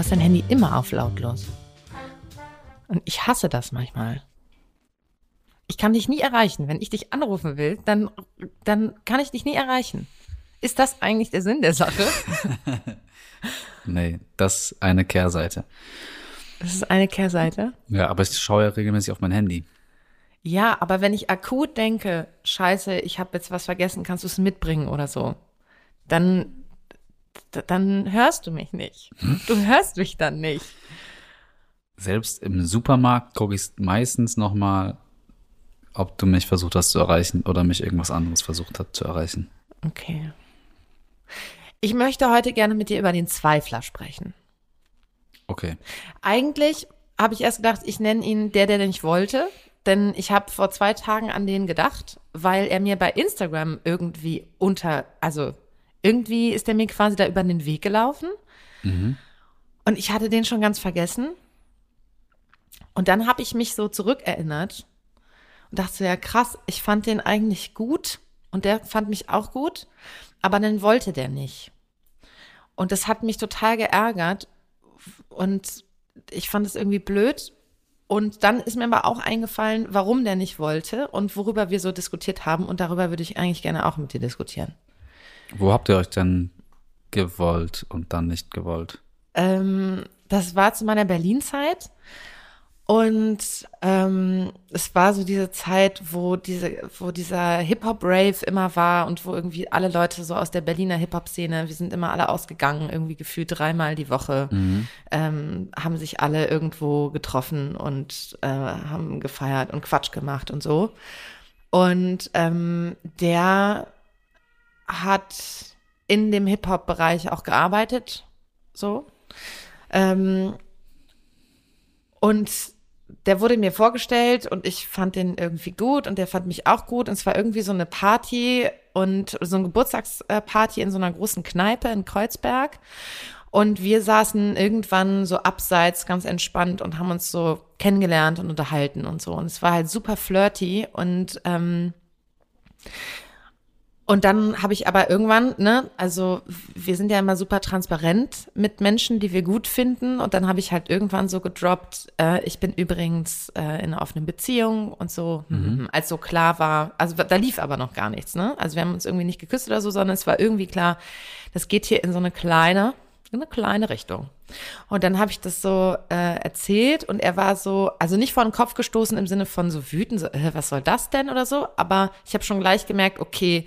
Hast dein Handy immer auf lautlos. Und ich hasse das manchmal. Ich kann dich nie erreichen. Wenn ich dich anrufen will, dann, dann kann ich dich nie erreichen. Ist das eigentlich der Sinn der Sache? nee, das ist eine Kehrseite. Das ist eine Kehrseite? Ja, aber ich schaue ja regelmäßig auf mein Handy. Ja, aber wenn ich akut denke, scheiße, ich habe jetzt was vergessen, kannst du es mitbringen oder so, dann dann hörst du mich nicht. Du hörst mich dann nicht. Selbst im Supermarkt gucke ich meistens noch mal, ob du mich versucht hast zu erreichen oder mich irgendwas anderes versucht hat zu erreichen. Okay. Ich möchte heute gerne mit dir über den Zweifler sprechen. Okay. Eigentlich habe ich erst gedacht, ich nenne ihn der, der nicht wollte, denn ich habe vor zwei Tagen an den gedacht, weil er mir bei Instagram irgendwie unter, also irgendwie ist er mir quasi da über den Weg gelaufen. Mhm. Und ich hatte den schon ganz vergessen. Und dann habe ich mich so zurückerinnert und dachte ja krass, ich fand den eigentlich gut und der fand mich auch gut, aber dann wollte der nicht. Und das hat mich total geärgert und ich fand es irgendwie blöd. Und dann ist mir aber auch eingefallen, warum der nicht wollte und worüber wir so diskutiert haben. Und darüber würde ich eigentlich gerne auch mit dir diskutieren. Wo habt ihr euch denn gewollt und dann nicht gewollt? Ähm, das war zu meiner Berlin-Zeit. Und ähm, es war so diese Zeit, wo diese, wo dieser Hip-Hop-Rave immer war und wo irgendwie alle Leute so aus der Berliner Hip-Hop-Szene, wir sind immer alle ausgegangen, irgendwie gefühlt dreimal die Woche, mhm. ähm, haben sich alle irgendwo getroffen und äh, haben gefeiert und Quatsch gemacht und so. Und ähm, der hat in dem Hip-Hop-Bereich auch gearbeitet, so. Ähm, und der wurde mir vorgestellt und ich fand den irgendwie gut und der fand mich auch gut. Und es war irgendwie so eine Party und so eine Geburtstagsparty in so einer großen Kneipe in Kreuzberg. Und wir saßen irgendwann so abseits ganz entspannt und haben uns so kennengelernt und unterhalten und so. Und es war halt super flirty und ähm, und dann habe ich aber irgendwann, ne, also wir sind ja immer super transparent mit Menschen, die wir gut finden. Und dann habe ich halt irgendwann so gedroppt, äh, ich bin übrigens äh, in einer offenen Beziehung und so, mhm. als so klar war, also da lief aber noch gar nichts, ne? Also wir haben uns irgendwie nicht geküsst oder so, sondern es war irgendwie klar, das geht hier in so eine kleine, in eine kleine Richtung. Und dann habe ich das so äh, erzählt und er war so, also nicht vor den Kopf gestoßen im Sinne von so wütend, so, äh, was soll das denn oder so, aber ich habe schon gleich gemerkt, okay,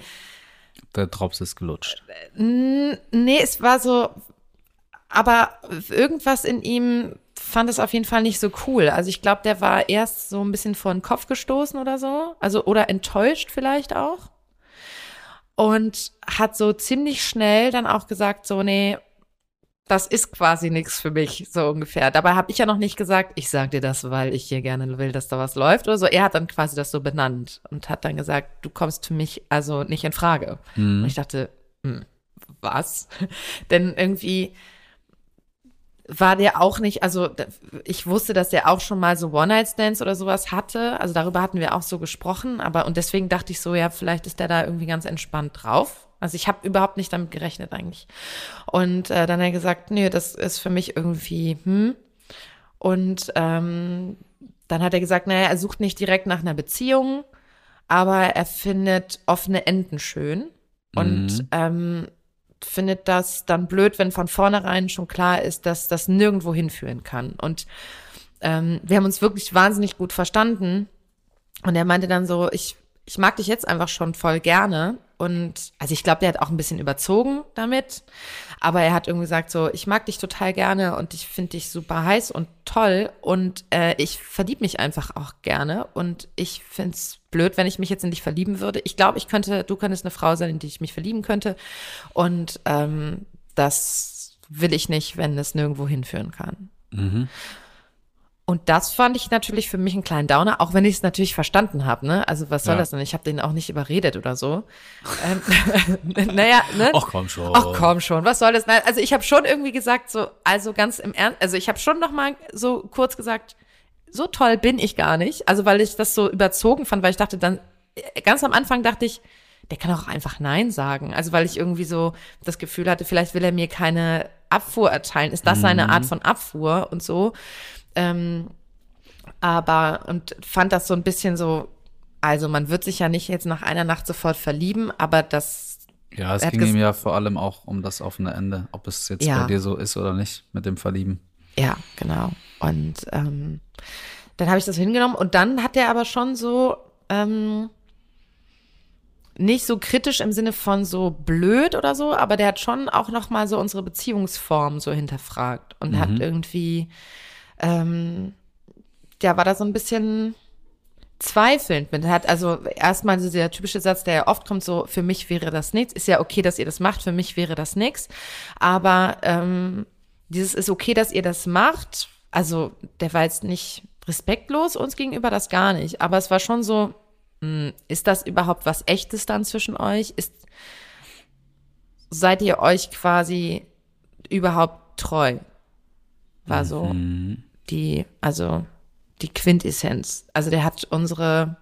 der Drops ist gelutscht. Nee, es war so, aber irgendwas in ihm fand es auf jeden Fall nicht so cool. Also ich glaube, der war erst so ein bisschen vor den Kopf gestoßen oder so. Also, oder enttäuscht vielleicht auch. Und hat so ziemlich schnell dann auch gesagt, so, nee, das ist quasi nichts für mich, so ungefähr. Dabei habe ich ja noch nicht gesagt, ich sag dir das, weil ich hier gerne will, dass da was läuft oder so. Er hat dann quasi das so benannt und hat dann gesagt, du kommst für mich also nicht in Frage. Mhm. Und ich dachte, hm, was? Denn irgendwie war der auch nicht, also ich wusste, dass der auch schon mal so One-Night-Stands oder sowas hatte. Also darüber hatten wir auch so gesprochen, aber und deswegen dachte ich so, ja, vielleicht ist der da irgendwie ganz entspannt drauf. Also ich habe überhaupt nicht damit gerechnet eigentlich. Und äh, dann hat er gesagt, nee, das ist für mich irgendwie, hm. Und ähm, dann hat er gesagt, naja, er sucht nicht direkt nach einer Beziehung, aber er findet offene Enden schön. Und mhm. ähm, findet das dann blöd, wenn von vornherein schon klar ist, dass das nirgendwo hinführen kann. Und ähm, wir haben uns wirklich wahnsinnig gut verstanden. Und er meinte dann so, ich, ich mag dich jetzt einfach schon voll gerne Und also ich glaube, der hat auch ein bisschen überzogen damit. Aber er hat irgendwie gesagt, so, ich mag dich total gerne und ich finde dich super heiß und toll. Und äh, ich verlieb mich einfach auch gerne. Und ich finde es blöd, wenn ich mich jetzt in dich verlieben würde. Ich glaube, ich könnte, du könntest eine Frau sein, in die ich mich verlieben könnte. Und ähm, das will ich nicht, wenn es nirgendwo hinführen kann. Mhm. Und das fand ich natürlich für mich einen kleinen Downer, auch wenn ich es natürlich verstanden habe. Ne? Also was soll Ja. das denn? Ich habe den auch nicht überredet oder so. ähm, naja, ne? Ach komm schon. Ach komm schon, was soll das? Nein, Also ich habe schon irgendwie gesagt, so, also ganz im Ernst, also ich habe schon noch mal so kurz gesagt, so toll bin ich gar nicht. Also weil ich das so überzogen fand, weil ich dachte dann, äh, ganz am Anfang dachte ich, der kann auch einfach Nein sagen. Also weil ich irgendwie so das Gefühl hatte, vielleicht will er mir keine Abfuhr erteilen. Ist das seine Art von Abfuhr und so? Ähm, aber und fand das so ein bisschen so, also man wird sich ja nicht jetzt nach einer Nacht sofort verlieben, aber das Ja, es ging ihm ja vor allem auch um das offene Ende, ob es jetzt Ja. bei dir so ist oder nicht mit dem Verlieben. Ja, genau. Und ähm, dann habe ich das hingenommen und dann hat er aber schon so ähm, nicht so kritisch im Sinne von so blöd oder so, aber der hat schon auch noch mal so unsere Beziehungsform so hinterfragt und hat irgendwie ähm, der war da so ein bisschen zweifelnd mit. Hat also erstmal so der typische Satz, der ja oft kommt, so für mich wäre das nichts. Ist ja okay, dass ihr das macht, für mich wäre das nichts. Aber ähm, dieses ist okay, dass ihr das macht. Also der war jetzt nicht respektlos uns gegenüber, das gar nicht. Aber es war schon so, mh, ist das überhaupt was Echtes dann zwischen euch? Ist seid ihr euch quasi überhaupt treu? War so die, also die Quintessenz. Also der hat unsere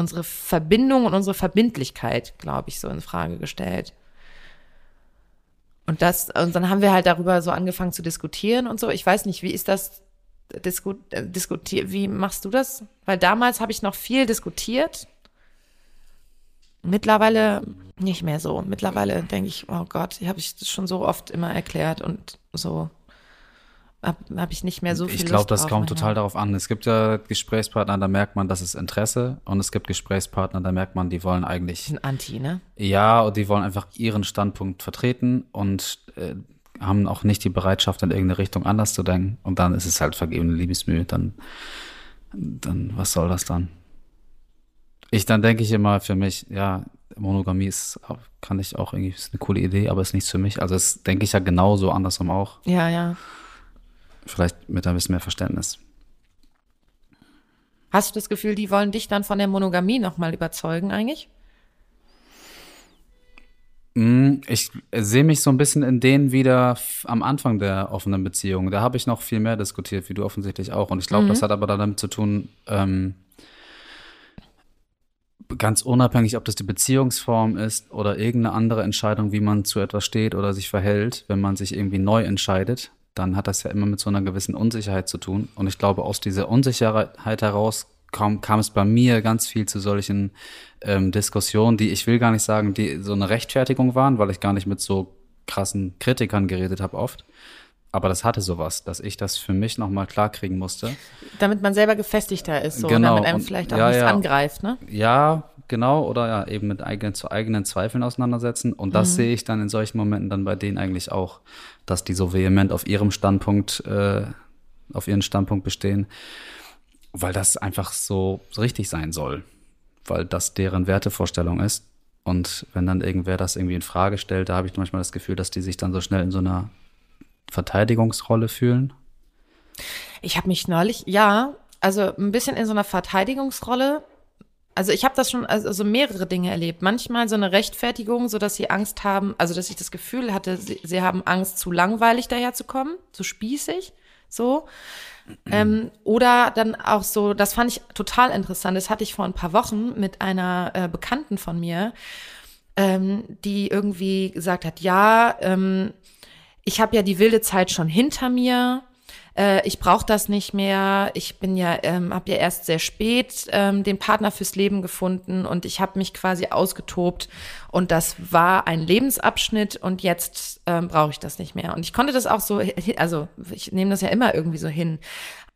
unsere Verbindung und unsere Verbindlichkeit, glaube ich, so in Frage gestellt. Und das, und dann haben wir halt darüber so angefangen zu diskutieren und so. Ich weiß nicht, wie ist das disku, äh, diskutiert, wie machst du das? Weil damals habe ich noch viel diskutiert. Mittlerweile nicht mehr so. Mittlerweile denke ich, oh Gott, habe ich das schon so oft immer erklärt und so habe hab ich nicht mehr so viel ich glaube, das kommt total darauf an. Es gibt ja Gesprächspartner, da merkt man, das ist Interesse. Und es gibt Gesprächspartner, da merkt man, die wollen eigentlich, Ein Anti, ne? ja, und die wollen einfach ihren Standpunkt vertreten und äh, haben auch nicht die Bereitschaft, in irgendeine Richtung anders zu denken. Und dann ist es halt vergebene Liebesmühe. Dann, dann, was soll das dann? Ich, dann denke ich immer für mich, ja, Monogamie ist, kann ich auch irgendwie, ist eine coole Idee, aber ist nichts für mich. Also das denke ich ja genauso andersrum auch. Ja, ja. Vielleicht mit ein bisschen mehr Verständnis. Hast du das Gefühl, die wollen dich dann von der Monogamie nochmal überzeugen eigentlich? Mm, Ich sehe mich so ein bisschen in denen wieder am Anfang der offenen Beziehung. Da habe ich noch viel mehr diskutiert, wie du offensichtlich auch. Und ich glaube, das hat aber damit zu tun, ähm, ganz unabhängig, ob das die Beziehungsform ist oder irgendeine andere Entscheidung, wie man zu etwas steht oder sich verhält, wenn man sich irgendwie neu entscheidet, dann hat das ja immer mit so einer gewissen Unsicherheit zu tun. Und ich glaube, aus dieser Unsicherheit heraus kam, kam es bei mir ganz viel zu solchen ähm, Diskussionen, die ich will gar nicht sagen, die so eine Rechtfertigung waren, weil ich gar nicht mit so krassen Kritikern geredet habe oft. Aber das hatte sowas, dass ich das für mich nochmal klarkriegen musste. Damit man selber gefestigter ist, so, Genau, damit einem vielleicht auch ja, nichts ja. angreift, ne? Ja, genau, oder ja, eben mit eigenen, zu eigenen Zweifeln auseinandersetzen. Und das sehe ich dann in solchen Momenten dann bei denen eigentlich auch, dass die so vehement auf ihrem Standpunkt, äh, auf ihren Standpunkt bestehen, weil das einfach so, richtig sein soll, weil das deren Wertevorstellung ist. Und wenn dann irgendwer das irgendwie in Frage stellt, da habe ich manchmal das Gefühl, dass die sich dann so schnell in so einer Verteidigungsrolle fühlen. Ich habe mich neulich, ja, also ein bisschen in so einer Verteidigungsrolle. Also ich habe das schon, also so mehrere Dinge erlebt. Manchmal so eine Rechtfertigung, so dass sie Angst haben, also dass ich das Gefühl hatte, sie, sie haben Angst, zu langweilig daherzukommen, zu spießig, so. Ähm, oder dann auch so, das fand ich total interessant. Das hatte ich vor ein paar Wochen mit einer äh, Bekannten von mir, ähm, die irgendwie gesagt hat, ja, ähm, ich habe ja die wilde Zeit schon hinter mir. Äh, ich brauche das nicht mehr. Ich bin ja, ähm, habe ja erst sehr spät ähm, den Partner fürs Leben gefunden und ich habe mich quasi ausgetobt und das war ein Lebensabschnitt und jetzt ähm, brauche ich das nicht mehr. Und ich konnte das auch so, also ich nehme das ja immer irgendwie so hin.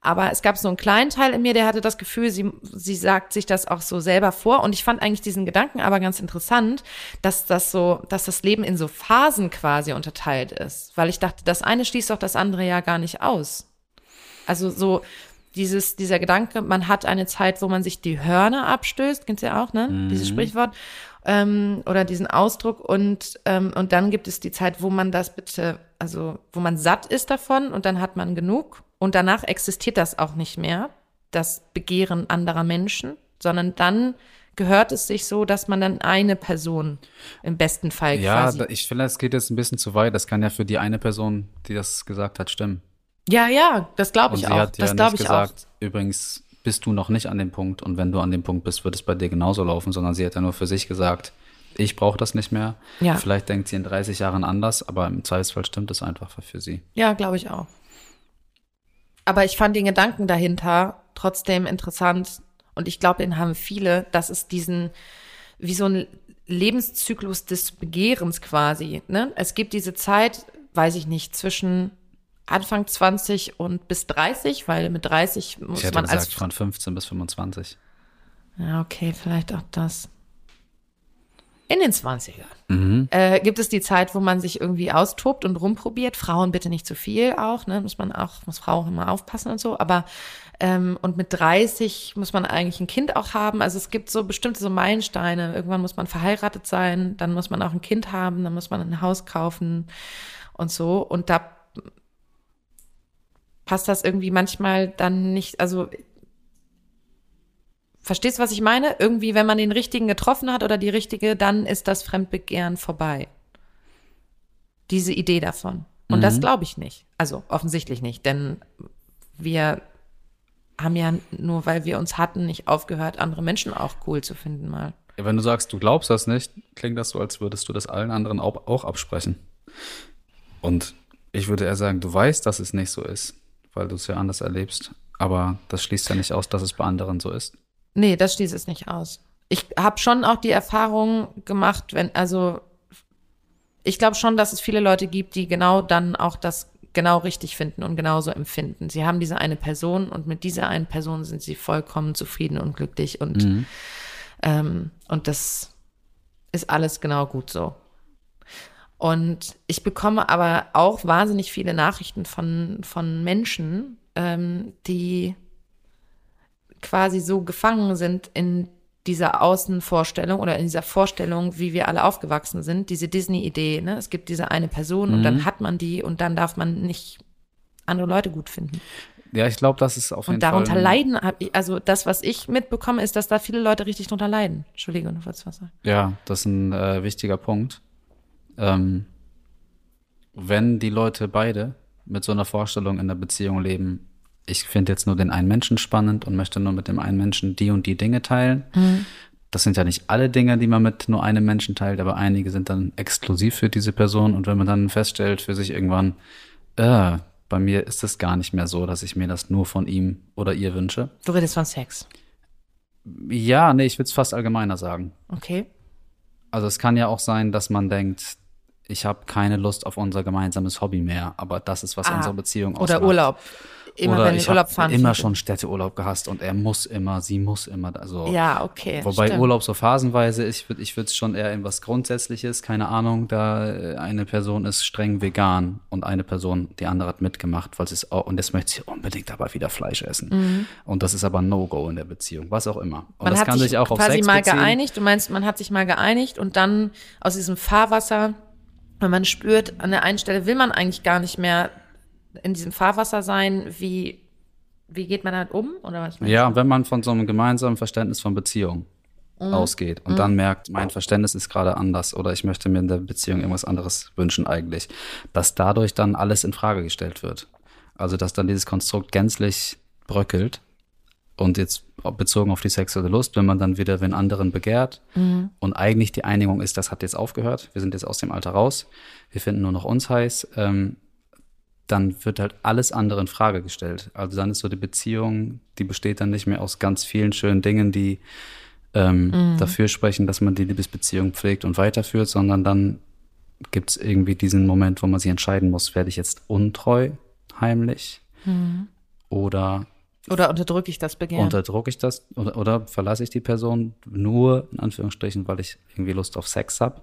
Aber es gab so einen kleinen Teil in mir, der hatte das Gefühl, sie, sie sagt sich das auch so selber vor. Und ich fand eigentlich diesen Gedanken aber ganz interessant, dass das so, dass das Leben in so Phasen quasi unterteilt ist. Weil ich dachte, das eine schließt doch das andere ja gar nicht aus. Also so dieses, dieser Gedanke, man hat eine Zeit, wo man sich die Hörner abstößt, du ja auch, ne? Mhm. Dieses Sprichwort. Ähm, oder diesen Ausdruck und, ähm, und dann gibt es die Zeit, wo man das bitte, also wo man satt ist davon und dann hat man genug und danach existiert das auch nicht mehr, das Begehren anderer Menschen, sondern dann gehört es sich so, dass man dann eine Person im besten Fall Ja, quasi. da- ich finde, es geht jetzt ein bisschen zu weit. Das kann ja für die eine Person, die das gesagt hat, stimmen. ja, ja, das glaube ich auch. hat ja das glaube nicht ich auch. gesagt, übrigens bist du noch nicht an dem Punkt und wenn du an dem Punkt bist, wird es bei dir genauso laufen, sondern sie hat ja nur für sich gesagt, ich brauche das nicht mehr. Ja. Vielleicht denkt sie in 30 Jahren anders, aber im Zweifelsfall stimmt es einfach für sie. Ja, glaube ich auch. Aber ich fand den Gedanken dahinter trotzdem interessant und ich glaube, den haben viele, dass es diesen, wie so ein Lebenszyklus des Begehrens quasi, ne? Es gibt diese Zeit, weiß ich nicht, zwischen Anfang 20 und bis 30, weil mit 30 muss Ich hätte man gesagt als von 15 bis 25. Ja, okay, vielleicht auch das. In den 20ern Mhm. äh, gibt es die Zeit, wo man sich irgendwie austobt und rumprobiert. Frauen bitte nicht zu viel auch, ne? Muss man auch, muss Frau auch immer aufpassen und so. Aber ähm, und mit 30 muss man eigentlich ein Kind auch haben. Also es gibt so bestimmte so Meilensteine. Irgendwann muss man verheiratet sein, dann muss man auch ein Kind haben, dann muss man ein Haus kaufen und so. Und da passt das irgendwie manchmal dann nicht, also Verstehst du, was ich meine? Irgendwie, wenn man den richtigen getroffen hat oder die richtige, dann ist das Fremdbegehren vorbei. Diese Idee davon. Und das glaube ich nicht. Also offensichtlich nicht, denn wir haben ja nur, weil wir uns hatten, nicht aufgehört, andere Menschen auch cool zu finden mal. Ja, wenn du sagst, du glaubst das nicht, klingt das so, als würdest du das allen anderen auch, auch absprechen. Und ich würde eher sagen, du weißt, dass es nicht so ist, weil du es ja anders erlebst. Aber das schließt ja nicht aus, dass es bei anderen so ist. Nee, das schließt es nicht aus. Ich habe schon auch die Erfahrung gemacht, wenn, also ich glaube schon, dass es viele Leute gibt, die genau dann auch das genau richtig finden und genauso empfinden. Sie haben diese eine Person und mit dieser einen Person sind sie vollkommen zufrieden und glücklich und, ähm, und das ist alles genau gut so. Und ich bekomme aber auch wahnsinnig viele Nachrichten von, von Menschen, ähm, die quasi so gefangen sind in dieser Außenvorstellung oder in dieser Vorstellung, wie wir alle aufgewachsen sind, diese Disney-Idee, ne? Es gibt diese eine Person und dann hat man die und dann darf man nicht andere Leute gut finden. Ja, ich glaube, das ist auf jeden Und darunter Fall. leiden, ich, also das, was ich mitbekomme, ist, dass da viele Leute richtig drunter leiden. Entschuldigung, du wolltest was sagen. Ja, das ist ein äh, wichtiger Punkt. Ähm, wenn die Leute beide mit so einer Vorstellung in der Beziehung leben, ich finde jetzt nur den einen Menschen spannend und möchte nur mit dem einen Menschen die und die Dinge teilen. Das sind ja nicht alle Dinge, die man mit nur einem Menschen teilt, aber einige sind dann exklusiv für diese Person. Und wenn man dann feststellt für sich irgendwann, äh, bei mir ist es gar nicht mehr so, dass ich mir das nur von ihm oder ihr wünsche. Du redest von Sex. Ja, nee, ich würde es fast allgemeiner sagen. Okay. Also es kann ja auch sein, dass man denkt, ich habe keine Lust auf unser gemeinsames Hobby mehr, aber das ist, was Ah, unsere Beziehung ausmacht. Oder Urlaub. Immer Oder wenn ich Urlaub fahren. immer schon Städteurlaub gehasst und er muss immer, sie muss immer, also Ja, okay. Wobei stimmt. Urlaub so phasenweise ist, ich würde ich würde es schon eher in was Grundsätzliches, keine Ahnung, da äh, eine Person ist streng vegan und eine Person, die andere hat mitgemacht, weil sie es auch, und jetzt möchte sie unbedingt aber wieder Fleisch essen. Und das ist aber ein No-Go in der Beziehung, was auch immer. Und Mhm. man das hat kann sich auch auf quasi Sex mal beziehen. geeinigt. Du meinst, man hat sich mal geeinigt und dann aus diesem Fahrwasser, wenn man spürt, an der einen Stelle will man eigentlich gar nicht mehr in diesem Fahrwasser sein, wie, wie geht man damit um? Oder was Ja, und wenn man von so einem gemeinsamen Verständnis von Beziehung ausgeht und dann merkt, mein Verständnis ist gerade anders oder ich möchte mir in der Beziehung irgendwas anderes wünschen eigentlich, dass dadurch dann alles in Frage gestellt wird. Also, dass dann dieses Konstrukt gänzlich bröckelt und jetzt bezogen auf die sexuelle Lust, wenn man dann wieder den anderen begehrt und eigentlich die Einigung ist, das hat jetzt aufgehört, wir sind jetzt aus dem Alter raus, wir finden nur noch uns heiß, ähm, dann wird halt alles andere in Frage gestellt. Also dann ist so die Beziehung, die besteht dann nicht mehr aus ganz vielen schönen Dingen, die ähm, dafür sprechen, dass man die Liebesbeziehung pflegt und weiterführt, sondern dann gibt es irgendwie diesen Moment, wo man sich entscheiden muss, werde ich jetzt untreu heimlich oder Oder unterdrücke ich das Begehren? Unterdrücke ich das oder, oder verlasse ich die Person nur in Anführungsstrichen, weil ich irgendwie Lust auf Sex habe?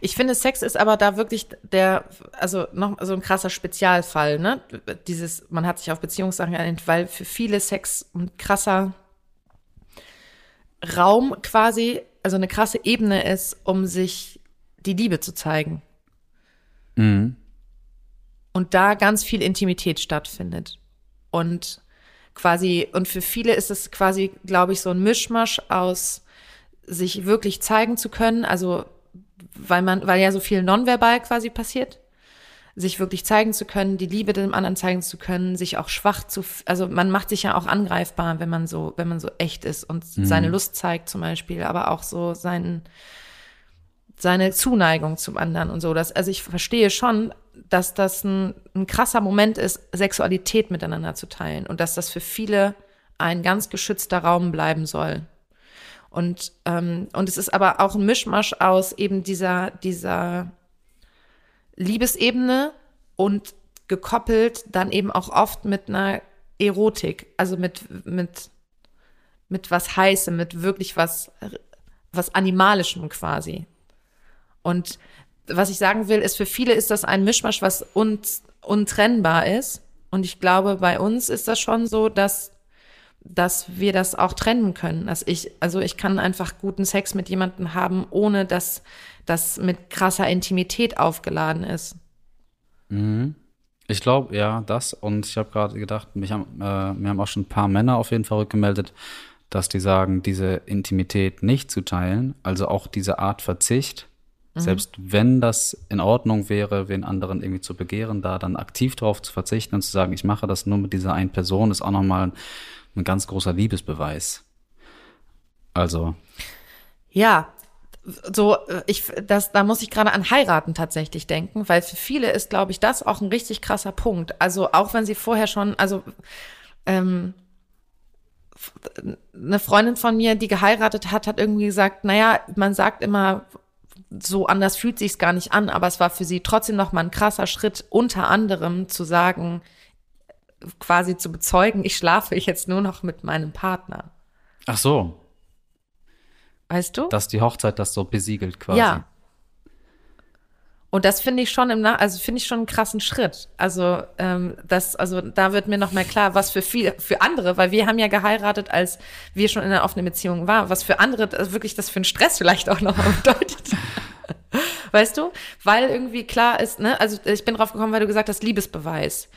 Ich finde, Sex ist aber da wirklich der, also noch so ein krasser Spezialfall, ne? Dieses, man hat sich auf Beziehungssachen geeinigt, weil für viele Sex ein krasser Raum quasi, also eine krasse Ebene ist, um sich die Liebe zu zeigen. Mhm. Und da ganz viel Intimität stattfindet. Und quasi, und für viele ist es quasi, glaube ich, so ein Mischmasch aus sich wirklich zeigen zu können, also weil man, weil ja so viel nonverbal quasi passiert, sich wirklich zeigen zu können, die Liebe dem anderen zeigen zu können, sich auch schwach zu, also man macht sich ja auch angreifbar, wenn man so, wenn man so echt ist und Mhm. seine Lust zeigt zum Beispiel, aber auch so seinen, seine Zuneigung zum anderen und so. Das, also ich verstehe schon, dass das ein, ein krasser Moment ist, Sexualität miteinander zu teilen und dass das für viele ein ganz geschützter Raum bleiben soll. Und, ähm, und es ist aber auch ein Mischmasch aus eben dieser, dieser Liebesebene und gekoppelt dann eben auch oft mit einer Erotik, also mit, mit, mit was Heißem, mit wirklich was, was Animalischem quasi. Und was ich sagen will, ist, für viele ist das ein Mischmasch, was uns untrennbar ist. Und ich glaube, bei uns ist das schon so, dass, dass wir das auch trennen können. Dass ich, also ich kann einfach guten Sex mit jemandem haben, ohne dass das mit krasser Intimität aufgeladen ist. Ich glaube, ja, das. Und ich habe gerade gedacht, mich haben, äh, mir haben auch schon ein paar Männer auf jeden Fall rückgemeldet, dass die sagen, diese Intimität nicht zu teilen, also auch diese Art Verzicht, selbst wenn das in Ordnung wäre, wen anderen irgendwie zu begehren, da dann aktiv drauf zu verzichten und zu sagen, ich mache das nur mit dieser einen Person, ist auch nochmal ein, ein ganz großer Liebesbeweis. Also, Ja, so äh, ich das da muss ich gerade an heiraten tatsächlich denken, weil für viele ist glaube ich das auch ein richtig krasser Punkt. Also auch wenn sie vorher schon also ähm, eine Freundin von mir, die geheiratet hat, hat irgendwie gesagt, naja, man sagt immer so anders fühlt sich's gar nicht an, aber es war für sie trotzdem noch mal ein krasser Schritt, unter anderem zu sagen, quasi zu bezeugen, ich schlafe jetzt nur noch mit meinem Partner. ach so, Weißt du? dass die Hochzeit das so besiegelt quasi. Ja. Und das finde ich schon im Nach also finde ich schon einen krassen Schritt. Also ähm, das, also da wird mir noch mal klar, was für viele, für andere, weil wir haben ja geheiratet, als wir schon in einer offenen Beziehung waren, was für andere das wirklich das für einen Stress vielleicht auch noch bedeutet. Weißt du? Weil irgendwie klar ist, ne, also ich bin drauf gekommen, weil du gesagt hast, Liebesbeweis.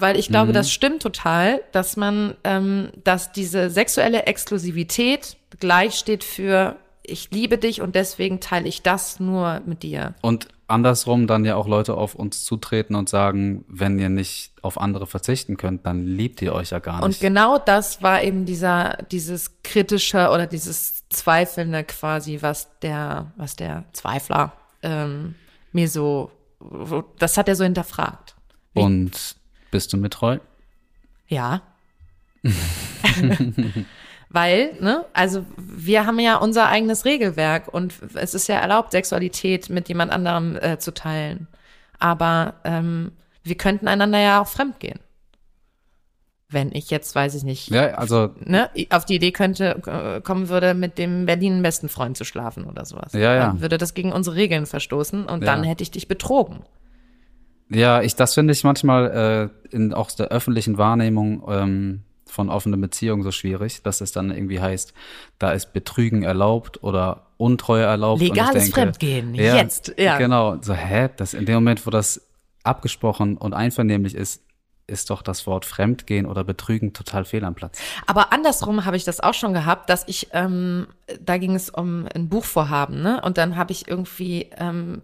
Weil ich glaube, das stimmt total, dass man, ähm, dass diese sexuelle Exklusivität gleich steht für ich liebe dich und deswegen teile ich das nur mit dir. Und andersrum dann ja auch Leute auf uns zutreten und sagen, wenn ihr nicht auf andere verzichten könnt, dann liebt ihr euch ja gar Und nicht. genau das war eben dieser, dieses kritische oder dieses Zweifelnde quasi, was der, was der Zweifler ähm, mir so, das hat er so hinterfragt. Und bist du mir treu? Ja. Weil, ne, also wir haben ja unser eigenes Regelwerk und es ist ja erlaubt, Sexualität mit jemand anderem äh, zu teilen. Aber ähm, wir könnten einander ja auch fremdgehen. Wenn ich jetzt, weiß ich nicht, Ja, also, ne, auf die Idee könnte, äh, kommen würde, mit dem Berlin besten Freund zu schlafen oder sowas. Ja, ja. Dann würde das gegen unsere Regeln verstoßen und dann Ja. hätte ich dich betrogen. Ja, ich, das finde ich manchmal äh, in auch der öffentlichen Wahrnehmung ähm, von offenen Beziehungen so schwierig, dass es dann irgendwie heißt, da ist Betrügen erlaubt oder Untreue erlaubt. Legales denke, Fremdgehen, ja, jetzt, ja. Genau, so, hä? Das in dem Moment, wo das abgesprochen und einvernehmlich ist, ist doch das Wort Fremdgehen oder Betrügen total fehl am Platz. Aber andersrum habe ich das auch schon gehabt, dass ich, ähm, da ging es um ein Buchvorhaben, ne? Und dann habe ich irgendwie, ähm,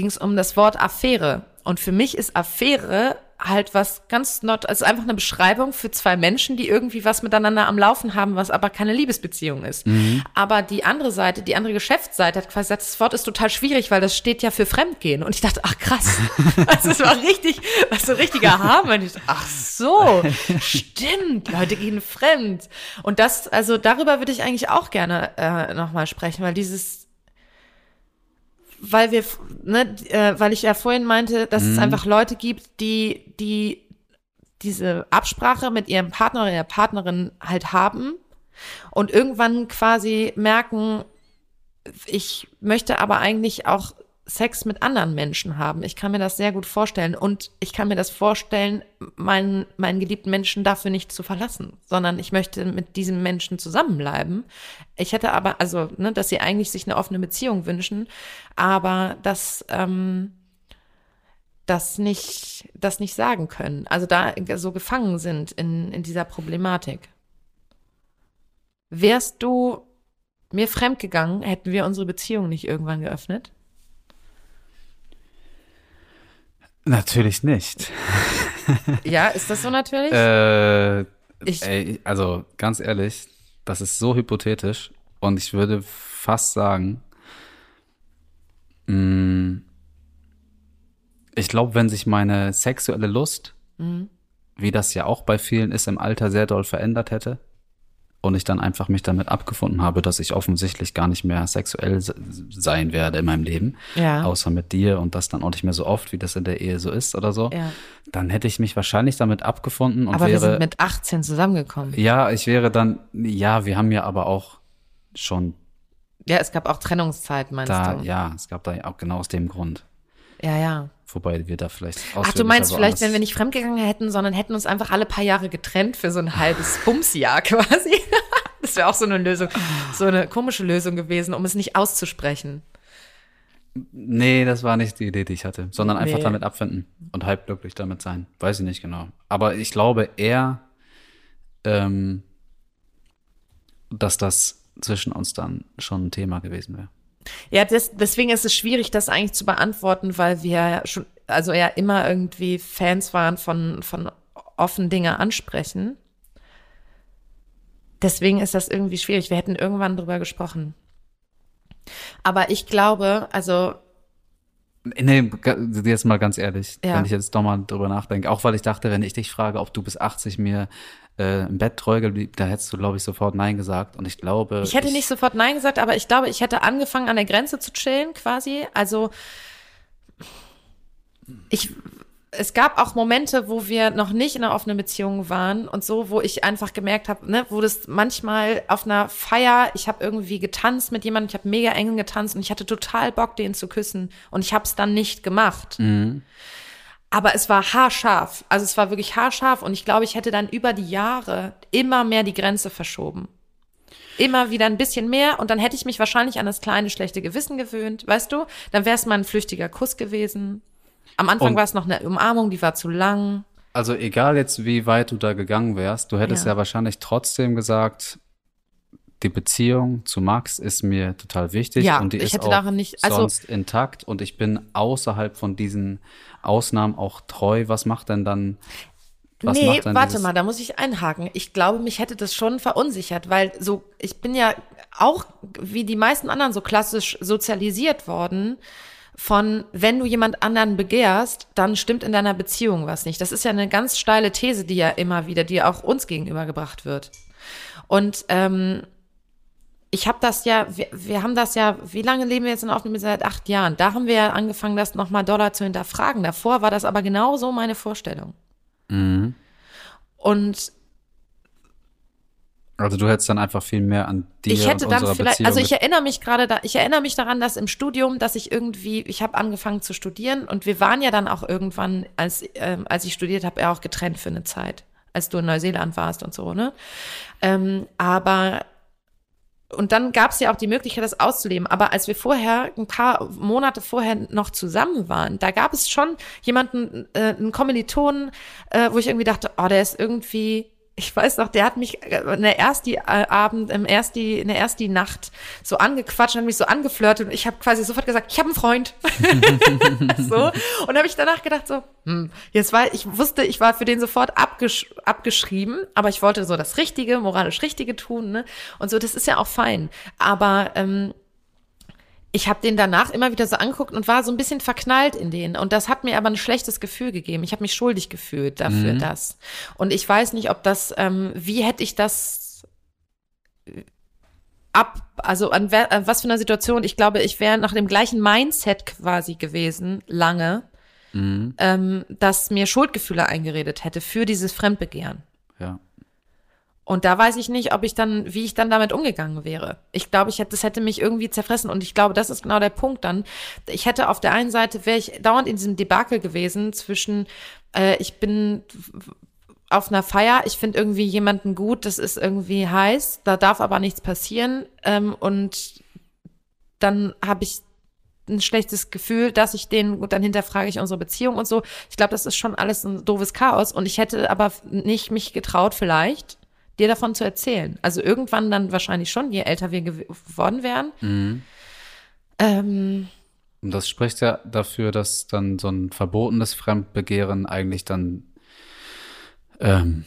ging es um das Wort Affäre. Und für mich ist Affäre halt was ganz not, also einfach eine Beschreibung für zwei Menschen, die irgendwie was miteinander am Laufen haben, was aber keine Liebesbeziehung ist. Aber die andere Seite, die andere Geschäftsseite hat quasi gesagt, das Wort ist total schwierig, weil das steht ja für Fremdgehen. Und ich dachte, ach krass, also es war richtig, was so richtiger dachte, ach so, stimmt, Leute gehen fremd. Und das, also darüber würde ich eigentlich auch gerne äh, nochmal sprechen, weil dieses weil wir, ne, äh, weil ich ja vorhin meinte, dass es einfach Leute gibt, die, die diese Absprache mit ihrem Partner oder ihrer Partnerin halt haben und irgendwann quasi merken, ich möchte aber eigentlich auch Sex mit anderen Menschen haben. Ich kann mir das sehr gut vorstellen. Und ich kann mir das vorstellen, meinen, meinen geliebten Menschen dafür nicht zu verlassen, sondern ich möchte mit diesem Menschen zusammenbleiben. Ich hätte aber, also, ne, dass sie eigentlich sich eine offene Beziehung wünschen, aber dass, ähm, das nicht, das nicht sagen können. Also da so gefangen sind in, in dieser Problematik. Wärst du mir fremdgegangen, hätten wir unsere Beziehung nicht irgendwann geöffnet? Natürlich nicht. ja, ist das so natürlich? Äh, Ich- ey, also ganz ehrlich, das ist so hypothetisch und ich würde fast sagen, mh, ich glaube, wenn sich meine sexuelle Lust, Mhm. wie das ja auch bei vielen ist, im Alter sehr doll verändert hätte und ich dann einfach mich damit abgefunden habe, dass ich offensichtlich gar nicht mehr sexuell se- sein werde in meinem Leben, Ja. außer mit dir und das dann auch nicht mehr so oft, wie das in der Ehe so ist oder so, Ja. dann hätte ich mich wahrscheinlich damit abgefunden und Aber wir wäre sind mit 18 zusammengekommen. ja, ich wäre dann, ja, wir haben ja aber auch schon Ja, es gab auch Trennungszeit, meinst da, du? ja, es gab da auch genau aus dem Grund. ja. ja. Wobei wir da vielleicht Ach, du meinst vielleicht, wenn wir nicht fremdgegangen hätten, sondern hätten uns einfach alle paar Jahre getrennt für so ein halbes Bumsjahr quasi. Das wäre auch so eine Lösung, so eine komische Lösung gewesen, um es nicht auszusprechen. Nee, das war nicht die Idee, die ich hatte, sondern einfach Nee. damit abfinden und halb glücklich damit sein. Weiß ich nicht genau. Aber ich glaube eher, ähm, dass das zwischen uns dann schon ein Thema gewesen wäre. Ja, das, deswegen ist es schwierig, das eigentlich zu beantworten, weil wir ja schon, also ja immer irgendwie Fans waren von, von offen Dinge ansprechen. Deswegen ist das irgendwie schwierig. Wir hätten irgendwann drüber gesprochen. Aber ich glaube, also Nee, jetzt mal ganz ehrlich, Ja. wenn ich jetzt doch mal drüber nachdenke, auch weil ich dachte, wenn ich dich frage, ob du bis 80 mir äh, im Bett treu geblieben, da hättest du, glaube ich, sofort Nein gesagt. Und ich glaube. Ich hätte nicht sofort Nein gesagt, aber ich glaube, ich hätte angefangen, an der Grenze zu chillen, quasi. Also, ich, es gab auch Momente, wo wir noch nicht in einer offenen Beziehung waren und so, wo ich einfach gemerkt habe, ne, wo das manchmal auf einer Feier, ich habe irgendwie getanzt mit jemandem, ich habe mega eng getanzt und ich hatte total Bock, den zu küssen und ich habe es dann nicht gemacht. Aber es war haarscharf. Also es war wirklich haarscharf und ich glaube, ich hätte dann über die Jahre immer mehr die Grenze verschoben. Immer wieder ein bisschen mehr und dann hätte ich mich wahrscheinlich an das kleine schlechte Gewissen gewöhnt, weißt du? Dann wäre es mal ein flüchtiger Kuss gewesen. Am Anfang war es noch eine Umarmung, die war zu lang. Also egal jetzt, wie weit du da gegangen wärst, du hättest Ja. ja, wahrscheinlich trotzdem gesagt, die Beziehung zu Max ist mir total wichtig Ja, und die ich ist hätte auch nicht- also- sonst intakt und ich bin außerhalb von diesen Ausnahmen auch treu. Was macht denn dann? Was nee, macht denn warte mal, da muss ich einhaken. Ich glaube, mich hätte das schon verunsichert, weil so, ich bin ja auch wie die meisten anderen so klassisch sozialisiert worden von, wenn du jemand anderen begehrst, dann stimmt in deiner Beziehung was nicht. Das ist ja eine ganz steile These, die ja immer wieder, die auch uns gegenübergebracht wird. Und ähm, ich habe das ja, wir, wir haben das ja, wie lange leben wir jetzt in Aufnahme? Seit acht Jahren. Da haben wir ja angefangen, das nochmal Dollar zu hinterfragen. Davor war das aber genau so meine Vorstellung. Mhm. Und Also du hättest dann einfach viel mehr an dir ich hätte und dann vielleicht, Beziehung also ich erinnere mich gerade da, ich erinnere mich daran, dass im Studium, dass ich irgendwie, ich habe angefangen zu studieren und wir waren ja dann auch irgendwann, als, ähm, als ich studiert habe, ja auch getrennt für eine Zeit, als du in Neuseeland warst und so, ne? Ähm, aber und dann gab es ja auch die Möglichkeit, das auszuleben. Aber als wir vorher, ein paar Monate vorher noch zusammen waren, da gab es schon jemanden, äh, einen Kommilitonen, äh, wo ich irgendwie dachte, oh, der ist irgendwie, ich weiß noch, der hat mich äh, in der ersten äh, Abend, im ersten, in der ersten Nacht so angequatscht, hat mich so angeflirtet und ich habe quasi sofort gesagt, ich habe einen Freund. so und habe ich danach gedacht so, hm, jetzt war ich wusste, ich war für den sofort abgesch abgeschrieben, aber ich wollte so das Richtige, moralisch Richtige tun, ne? Und so, das ist ja auch fein. Aber ähm, ich habe den danach immer wieder so angeguckt und war so ein bisschen verknallt in den. Und das hat mir aber ein schlechtes Gefühl gegeben. Ich habe mich schuldig gefühlt dafür, das. Und ich weiß nicht, ob das, ähm, wie hätte ich das ab, also an, wer- an was für einer Situation, ich glaube, ich wäre nach dem gleichen Mindset quasi gewesen, lange, Mhm. ähm, das mir Schuldgefühle eingeredet hätte für dieses Fremdbegehren. Ja. Und da weiß ich nicht, ob ich dann, wie ich dann damit umgegangen wäre. Ich glaube, ich hätte, das hätte mich irgendwie zerfressen. Und ich glaube, das ist genau der Punkt dann. Ich hätte auf der einen Seite, wäre ich dauernd in diesem Debakel gewesen zwischen, äh, ich bin auf einer Feier, ich finde irgendwie jemanden gut, das ist irgendwie heiß, da darf aber nichts passieren. Ähm, und dann habe ich ein schlechtes Gefühl, dass ich den, und dann hinterfrage ich unsere Beziehung und so. Ich glaube, das ist schon alles ein doofes Chaos. Und ich hätte aber nicht mich getraut, vielleicht, dir davon zu erzählen. Also irgendwann dann wahrscheinlich schon, je älter wir geworden wären. Ähm, Und das spricht ja dafür, dass dann so ein verbotenes Fremdbegehren eigentlich dann ähm,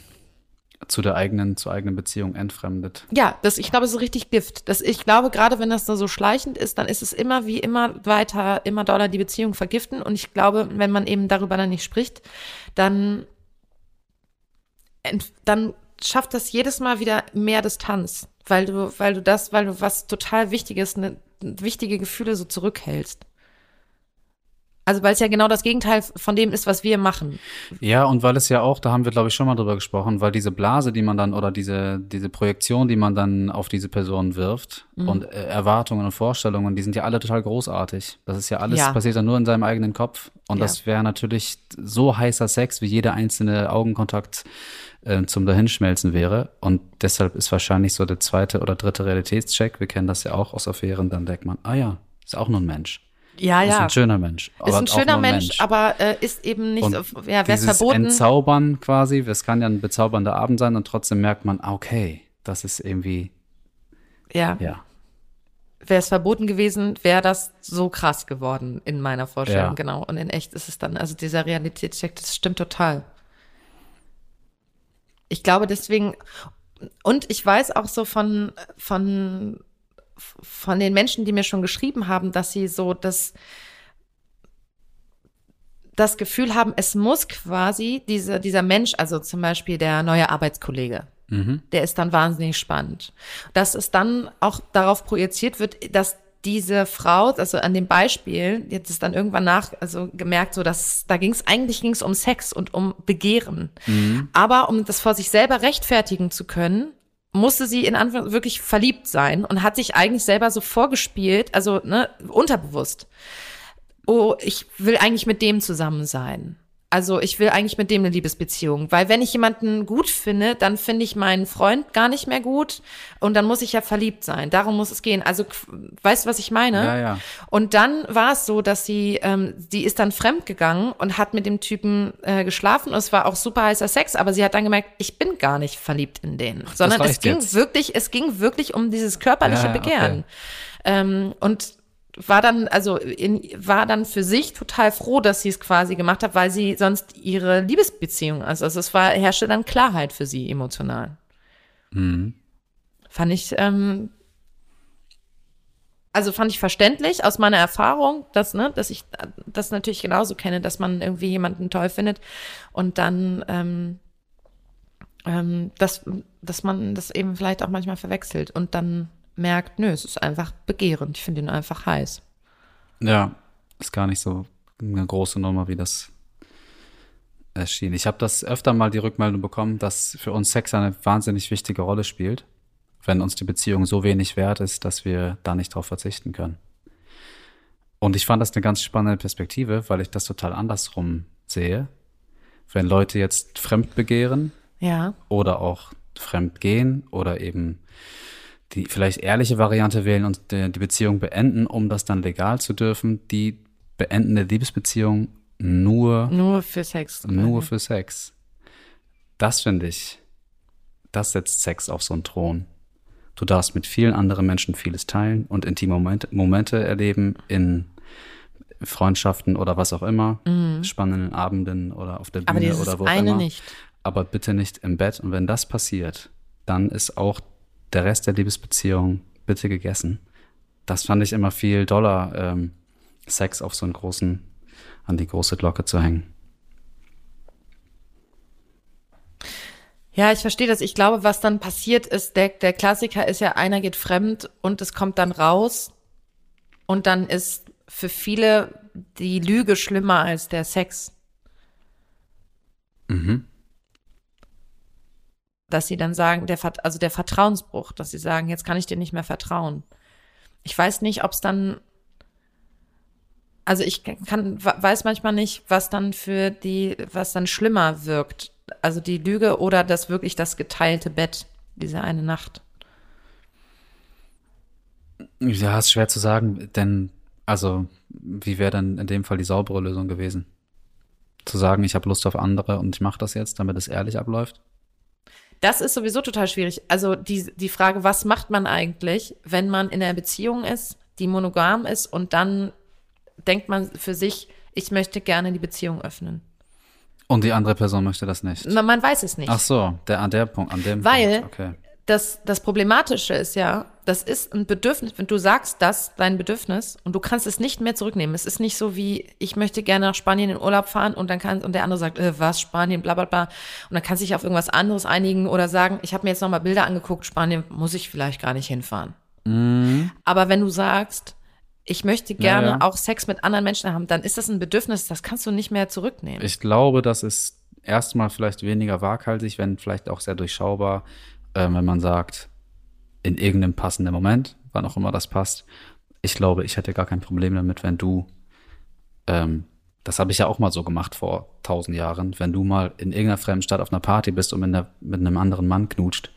zu der eigenen, zur eigenen Beziehung entfremdet. ja, das, ich glaube, es ist richtig Gift. Das, ich glaube, gerade wenn das da so schleichend ist, dann ist es immer wie immer weiter, immer doller die Beziehung vergiften. Und ich glaube, wenn man eben darüber dann nicht spricht, dann, dann schafft das jedes Mal wieder mehr Distanz, weil du, weil du das, weil du was total Wichtiges, ne, wichtige Gefühle so zurückhältst. Also weil es ja genau das Gegenteil von dem ist, was wir machen. Ja, und weil es ja auch, da haben wir glaube ich schon mal drüber gesprochen, weil diese Blase, die man dann oder diese diese Projektion, die man dann auf diese Person wirft und äh, Erwartungen und Vorstellungen, die sind ja alle total großartig. Das ist ja alles Ja. passiert dann nur in seinem eigenen Kopf und Ja. das wäre natürlich so heißer Sex, wie jeder einzelne Augenkontakt äh, zum Dahinschmelzen wäre und deshalb ist wahrscheinlich so der zweite oder dritte Realitätscheck, wir kennen das ja auch aus Affären, dann denkt man, ah ja, ist auch nur ein Mensch. Ja, Ist ja. ein schöner Mensch. Ist ein schöner ein Mensch, aber äh, ist eben nicht, und ja, wäre verboten. Entzaubern quasi, es kann ja ein bezaubernder Abend sein und trotzdem merkt man, ah, okay, das ist irgendwie, Ja, ja. wäre es verboten gewesen, wäre das so krass geworden in meiner Vorstellung, Ja. genau. Und in echt ist es dann, also dieser Realitätscheck, das stimmt total. Ich glaube deswegen, und ich weiß auch so von, von, von den Menschen, die mir schon geschrieben haben, dass sie so das, das Gefühl haben, es muss quasi diese, dieser Mensch, also zum Beispiel der neue Arbeitskollege, der ist dann wahnsinnig spannend. Dass es dann auch darauf projiziert wird, dass diese Frau, also an dem Beispiel, jetzt ist dann irgendwann nach, also gemerkt, so dass da ging es eigentlich ging es um Sex und um Begehren. Aber um das vor sich selber rechtfertigen zu können, musste sie in Anführungszeichen wirklich verliebt sein und hat sich eigentlich selber so vorgespielt, also ne, unterbewusst. Oh, ich will eigentlich mit dem zusammen sein. Also ich will eigentlich mit dem eine Liebesbeziehung, weil wenn ich jemanden gut finde, dann finde ich meinen Freund gar nicht mehr gut und dann muss ich ja verliebt sein. Darum muss es gehen. Also weißt du, was ich meine? Ja, ja. Und dann war es so, dass sie, ähm, die ist dann fremd gegangen und hat mit dem Typen äh, geschlafen und es war auch super heißer Sex, aber sie hat dann gemerkt, ich bin gar nicht verliebt in den, sondern es ging jetzt. wirklich, es ging wirklich um dieses körperliche Ja, Begehren. Ähm, und war dann, also in, war dann für sich total froh, dass sie es quasi gemacht hat, weil sie sonst ihre Liebesbeziehung, also, also es war, herrschte dann Klarheit für sie emotional. Fand ich, ähm, also fand ich verständlich aus meiner Erfahrung, dass, ne, dass ich das natürlich genauso kenne, dass man irgendwie jemanden toll findet und dann, ähm, ähm, dass, dass man das eben vielleicht auch manchmal verwechselt und dann merkt, nö, es ist einfach begehrend. Ich finde ihn einfach heiß. Ja, ist gar nicht so eine große Nummer, wie das erschien. Ich habe das öfter mal die Rückmeldung bekommen, dass für uns Sex eine wahnsinnig wichtige Rolle spielt, wenn uns die Beziehung so wenig wert ist, dass wir da nicht drauf verzichten können. Und ich fand das eine ganz spannende Perspektive, weil ich das total andersrum sehe. Wenn Leute jetzt fremd begehren, Ja. oder auch fremd gehen oder eben die vielleicht ehrliche Variante wählen und die, die Beziehung beenden, um das dann legal zu dürfen, die beenden eine Liebesbeziehung nur, Nur für Sex. nur für Sex. Das finde ich, das setzt Sex auf so einen Thron. Du darfst mit vielen anderen Menschen vieles teilen und intime Momente, Momente erleben in Freundschaften oder was auch immer, spannenden Abenden oder auf der Bühne Mhm. Oder wo auch immer nicht. aber bitte nicht im Bett. Und wenn das passiert, dann ist auch der Rest der Liebesbeziehung bitte gegessen. Das fand ich immer viel doller, ähm, Sex auf so einen großen, an die große Glocke zu hängen. Ja, ich verstehe das. Ich glaube, was dann passiert ist, der, der Klassiker ist ja, einer geht fremd und es kommt dann raus. Und dann ist für viele die Lüge schlimmer als der Sex. Mhm. Dass sie dann sagen, der, also der Vertrauensbruch, dass sie sagen, jetzt kann ich dir nicht mehr vertrauen. Ich weiß nicht, ob es dann, also ich kann, weiß manchmal nicht, was dann für die, was dann schlimmer wirkt. Also die Lüge oder das wirklich das geteilte Bett, diese eine Nacht. Ja, ist schwer zu sagen, denn, also, wie wäre dann in dem Fall die saubere Lösung gewesen? Zu sagen, ich habe Lust auf andere und ich mache das jetzt, damit es ehrlich abläuft? Das ist sowieso total schwierig. Also die, die Frage, was macht man eigentlich, wenn man in einer Beziehung ist, die monogam ist und dann denkt man für sich, ich möchte gerne die Beziehung öffnen. Und die andere Person möchte das nicht. Man, man weiß es nicht. Ach so, der, an der Punkt, an dem Weil- Punkt, okay. Das, das Problematische ist ja, das ist ein Bedürfnis, wenn du sagst das, dein Bedürfnis, und du kannst es nicht mehr zurücknehmen. Es ist nicht so wie, ich möchte gerne nach Spanien in Urlaub fahren und dann kann, und der andere sagt, äh, was, Spanien, bla bla bla. Und dann kannst du dich auf irgendwas anderes einigen oder sagen, ich habe mir jetzt nochmal Bilder angeguckt, Spanien muss ich vielleicht gar nicht hinfahren. Aber wenn du sagst, ich möchte gerne ja. auch Sex mit anderen Menschen haben, dann ist das ein Bedürfnis, das kannst du nicht mehr zurücknehmen. Ich glaube, das ist erstmal vielleicht weniger waghalsig, wenn vielleicht auch sehr durchschaubar, äh, wenn man sagt, in irgendeinem passenden Moment, wann auch immer das passt. Ich glaube, ich hätte gar kein Problem damit, wenn du, ähm, das habe ich ja auch mal so gemacht vor tausend Jahren, wenn du mal in irgendeiner fremden Stadt auf einer Party bist und mit, einer, mit einem anderen Mann knutscht,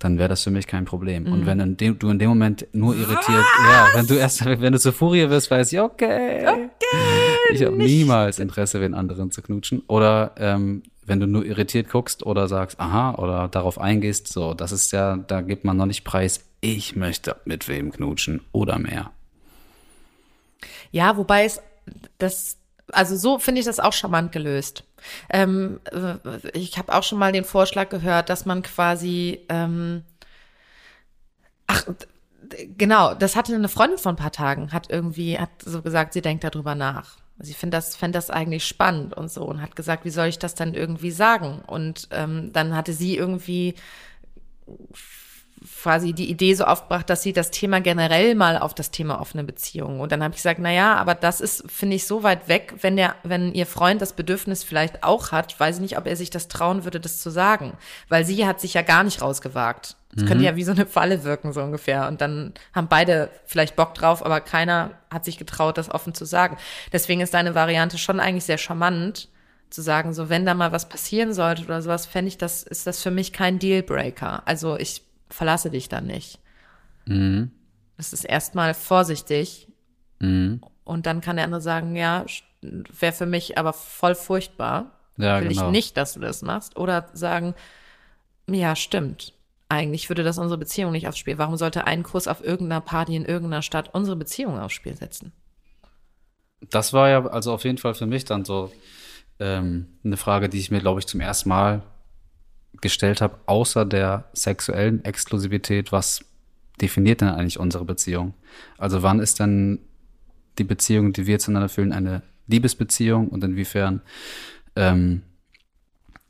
dann wäre das für mich kein Problem. Und wenn in dem, du in dem Moment nur irritiert, ja, wenn du erst, wenn du zur Furie wirst, weiß ich, okay, ich habe niemals Interesse, wen anderen zu knutschen. Oder ähm, wenn du nur irritiert guckst oder sagst, aha, oder darauf eingehst, so, das ist ja, da gibt man noch nicht preis, ich möchte mit wem knutschen oder mehr. Ja, wobei es das, also so finde ich das auch charmant gelöst. Ähm, äh, ich habe auch schon mal den Vorschlag gehört, dass man quasi, ähm, ach, genau, das hatte eine Freundin von ein paar Tagen, hat irgendwie, hat so gesagt, sie denkt darüber nach. Sie findet das, fände das eigentlich spannend und so und hat gesagt, wie soll ich das dann irgendwie sagen? Und ähm, dann hatte sie irgendwie quasi die Idee so aufgebracht, dass sie das Thema generell mal auf das Thema offene Beziehungen. Und dann habe ich gesagt, na ja, aber das ist, finde ich, so weit weg, wenn der, wenn ihr Freund das Bedürfnis vielleicht auch hat, weiß ich nicht, ob er sich das trauen würde, das zu sagen. Weil sie hat sich ja gar nicht rausgewagt. Das könnte ja wie so eine Falle wirken, so ungefähr. Und dann haben beide vielleicht Bock drauf, aber keiner hat sich getraut, das offen zu sagen. Deswegen ist deine Variante schon eigentlich sehr charmant, zu sagen, so wenn da mal was passieren sollte oder sowas, fände ich, das ist das für mich kein Dealbreaker. Also ich verlasse dich dann nicht. Mhm. Das ist erstmal vorsichtig Mhm. und dann kann der andere sagen, ja, wäre für mich aber voll furchtbar. Ja, Will genau. ich nicht, dass du das machst. Oder sagen, ja, stimmt. Eigentlich würde das unsere Beziehung nicht aufs Spiel. Warum sollte ein Kuss auf irgendeiner Party in irgendeiner Stadt unsere Beziehung aufs Spiel setzen? Das war ja also auf jeden Fall für mich dann so ähm, eine Frage, die ich mir, glaube ich, zum ersten Mal gestellt habe, außer der sexuellen Exklusivität, was definiert denn eigentlich unsere Beziehung? Also wann ist denn die Beziehung, die wir zueinander fühlen, eine Liebesbeziehung und inwiefern ähm,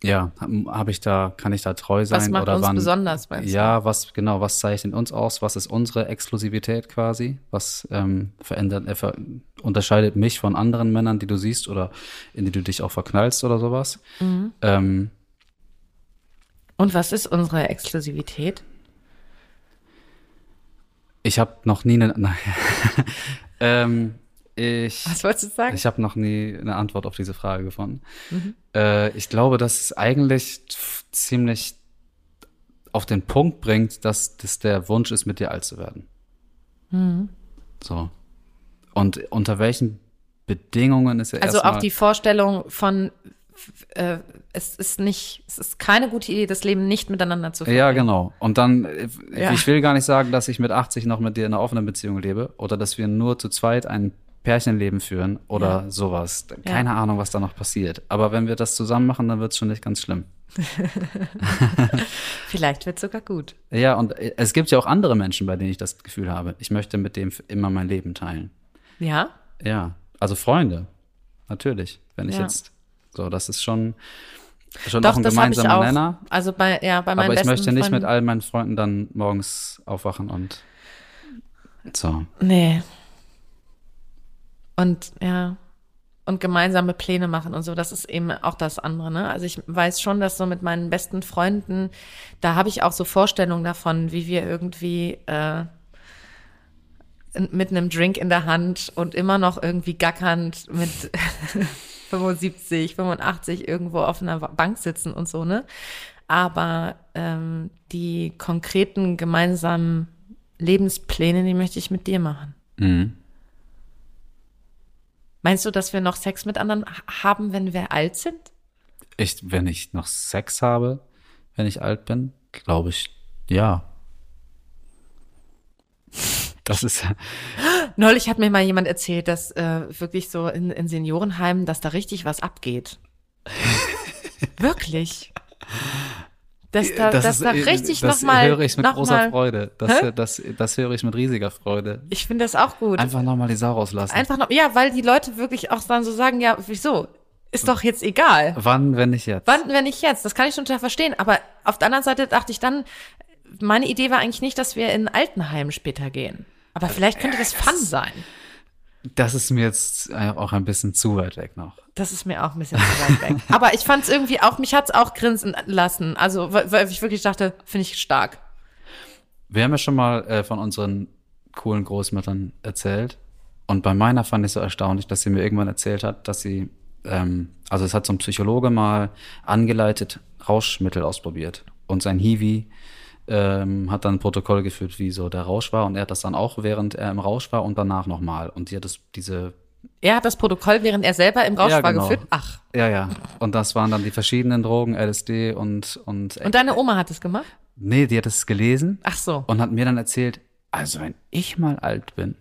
ja, habe ich da, kann ich da treu sein Was macht oder uns wann? besonders, meinst du? Ja, was genau, was zeichnet uns aus? Was ist unsere Exklusivität quasi? Was ähm, verändert, äh, ver unterscheidet mich von anderen Männern, die du siehst oder in die du dich auch verknallst oder sowas? Mhm. Ähm, Und was ist unsere Exklusivität? ich habe noch nie eine, nein, ähm, ich, Was wolltest du sagen? ich habe noch nie eine Antwort auf diese Frage gefunden. Mhm. Äh, ich glaube, dass es eigentlich ziemlich auf den Punkt bringt, dass das der Wunsch ist, mit dir alt zu werden. Mhm. So. Und unter welchen Bedingungen ist er Also auch die Vorstellung von, äh, es ist nicht, es ist keine gute Idee, das Leben nicht miteinander zu Ja, genau. Und dann, äh, Ja. ich will gar nicht sagen, dass ich mit 80 noch mit dir in einer offenen Beziehung lebe oder dass wir nur zu zweit ein Pärchenleben führen oder Ja. sowas. Keine Ahnung, was da noch passiert. Aber wenn wir das zusammen machen, dann wird es schon nicht ganz schlimm. Vielleicht wird sogar gut. Ja, und äh, es gibt ja auch andere Menschen, bei denen ich das Gefühl habe, ich möchte mit dem immer mein Leben teilen. Ja? Ja, also Freunde, natürlich. Wenn ich Ja. jetzt, so, das ist schon, schon Doch, auch ein gemeinsamer auch. Nenner. Also bei, ja, bei meinen Aber ich möchte nicht Freunden, mit all meinen Freunden dann morgens aufwachen und so. Nee. Und ja, und gemeinsame Pläne machen und so, das ist eben auch das andere. Ne? Also ich weiß schon, dass so mit meinen besten Freunden, da habe ich auch so Vorstellungen davon, wie wir irgendwie äh, mit einem Drink in der Hand und immer noch irgendwie gackernd mit 75, 85 irgendwo auf einer Bank sitzen und so, ne? Aber ähm, die konkreten gemeinsamen Lebenspläne, die möchte ich mit dir machen. Mhm. Meinst du, dass wir noch Sex mit anderen haben, wenn wir alt sind? Ich, wenn ich noch Sex habe, wenn ich alt bin, glaube ich, ja. Das ist. Neulich hat mir mal jemand erzählt, dass äh, wirklich so in, in Seniorenheimen, dass da richtig was abgeht. wirklich. Dass da, das dass ist, da äh, richtig das nochmal. höre ich mit noch großer mal, Freude. Das, Hä? das, das höre ich mit riesiger Freude. Ich finde das auch gut. Einfach nochmal die Sau rauslassen. Einfach noch, ja, weil die Leute wirklich auch dann so sagen, ja, wieso? Ist doch jetzt egal. Wann, wenn nicht jetzt? Wann, wenn nicht jetzt? Das kann ich schon total verstehen. Aber auf der anderen Seite dachte ich dann, meine Idee war eigentlich nicht, dass wir in Altenheim später gehen. Aber vielleicht könnte das Fun sein. Das ist mir jetzt äh, auch ein bisschen zu weit weg noch. Das ist mir auch ein bisschen zu weit weg. Aber ich fand es irgendwie auch, mich hat's auch grinsen lassen. Also, weil, weil ich wirklich dachte, finde ich stark. Wir haben ja schon mal äh, von unseren coolen Großmüttern erzählt. Und bei meiner fand ich so erstaunlich, dass sie mir irgendwann erzählt hat, dass sie, ähm, also es hat so ein Psychologe mal angeleitet Rauschmittel ausprobiert. Und sein Hiwi ähm, hat dann ein Protokoll geführt, wie so der Rausch war. Und er hat das dann auch, während er im Rausch war und danach nochmal. Und die hat das, diese Er hat das Protokoll, während er selber im Rausch Ja, war, genau. geführt. Ach. Ja, ja. Und das waren dann die verschiedenen Drogen, LSD und, und, Und deine Oma hat es gemacht? nee, die hat es gelesen Ach so. und hat mir dann erzählt, also wenn ich mal alt bin.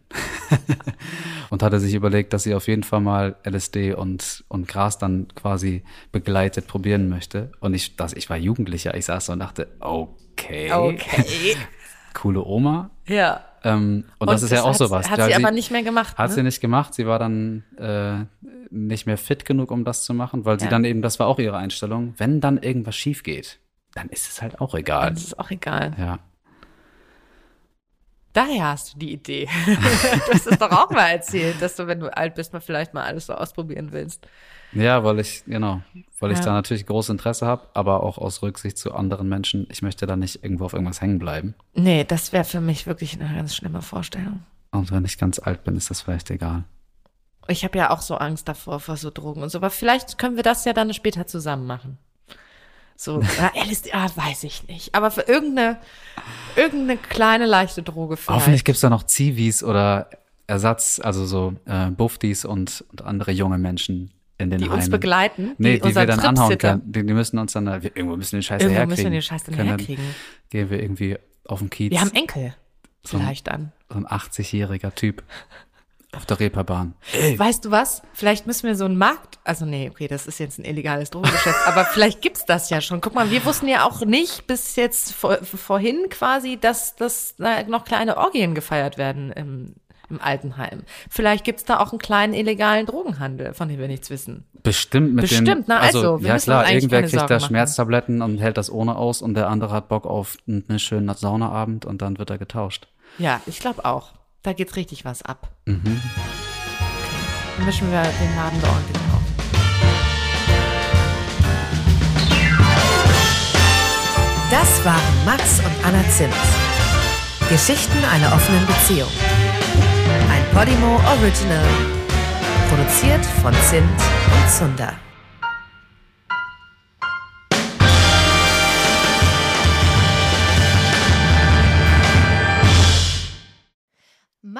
und hatte sich überlegt, dass sie auf jeden Fall mal LSD und, und Gras dann quasi begleitet probieren möchte. Und ich, das, ich war Jugendlicher, ich saß so und dachte, okay, Okay. coole Oma. ja. Ähm, und, das ist ja auch sowas. Hat Ja, sie aber nicht mehr gemacht. Hat ne? sie nicht gemacht. Sie war dann äh, nicht mehr fit genug, um das zu machen, weil sie Ja. dann eben, das war auch ihre Einstellung, wenn dann irgendwas schief geht, dann ist es halt auch egal. Das ist auch egal. Ja. Daher hast du die Idee. du hast es doch auch mal erzählt, dass du, wenn du alt bist, mal vielleicht mal alles so ausprobieren willst. Ja, weil ich, genau, weil ich Ja. da natürlich großes Interesse habe, aber auch aus Rücksicht zu anderen Menschen. Ich möchte da nicht irgendwo auf irgendwas hängen bleiben. Nee, das wäre für mich wirklich eine ganz schlimme Vorstellung. Und wenn ich ganz alt bin, ist das vielleicht egal. Ich habe ja auch so Angst davor, vor so Drogen und so. Aber vielleicht können wir das ja dann später zusammen machen. So, LSD, ah, weiß ich nicht. Aber für irgendeine, irgendeine kleine, leichte Droge vielleicht. Hoffentlich gibt's da noch Zivis oder Ersatz, also so äh, Buftis und, und andere junge Menschen in den die Heimen. uns begleiten, Nee, die, wir unseren dann anhauen können. Die, die müssen uns dann, wir, irgendwo müssen wir den Scheiß Irgendwo herkriegen. müssen wir den Scheiß dann Können herkriegen. Gehen wir irgendwie auf den Kiez. Wir haben Enkel. So Vielleicht dann. so ein 80-jähriger Typ auf der Reeperbahn. Weißt du was? Vielleicht müssen wir so einen Markt, also nee, okay, das ist jetzt ein illegales Drogengeschäft, aber vielleicht gibt's das ja schon. Guck mal, wir wussten ja auch nicht bis jetzt vor, vorhin quasi, dass, dass da noch kleine Orgien gefeiert werden im, im Altenheim. Vielleicht gibt's da auch einen kleinen illegalen Drogenhandel, von dem wir nichts wissen. Bestimmt mit den, Bestimmt, na also, wir ja klar, irgendwer kriegt Sorgen da machen. Schmerztabletten und hält das ohne aus und der andere hat Bock auf einen schönen Saunaabend und dann wird er getauscht. Ja, ich glaube auch. Da geht's richtig was ab. Okay. Dann mischen wir den Laden da ordentlich auf. Das waren Max und Anna Zimt. Geschichten einer offenen Beziehung. Ein Podimo Original. Produziert von Zimt und Zunder.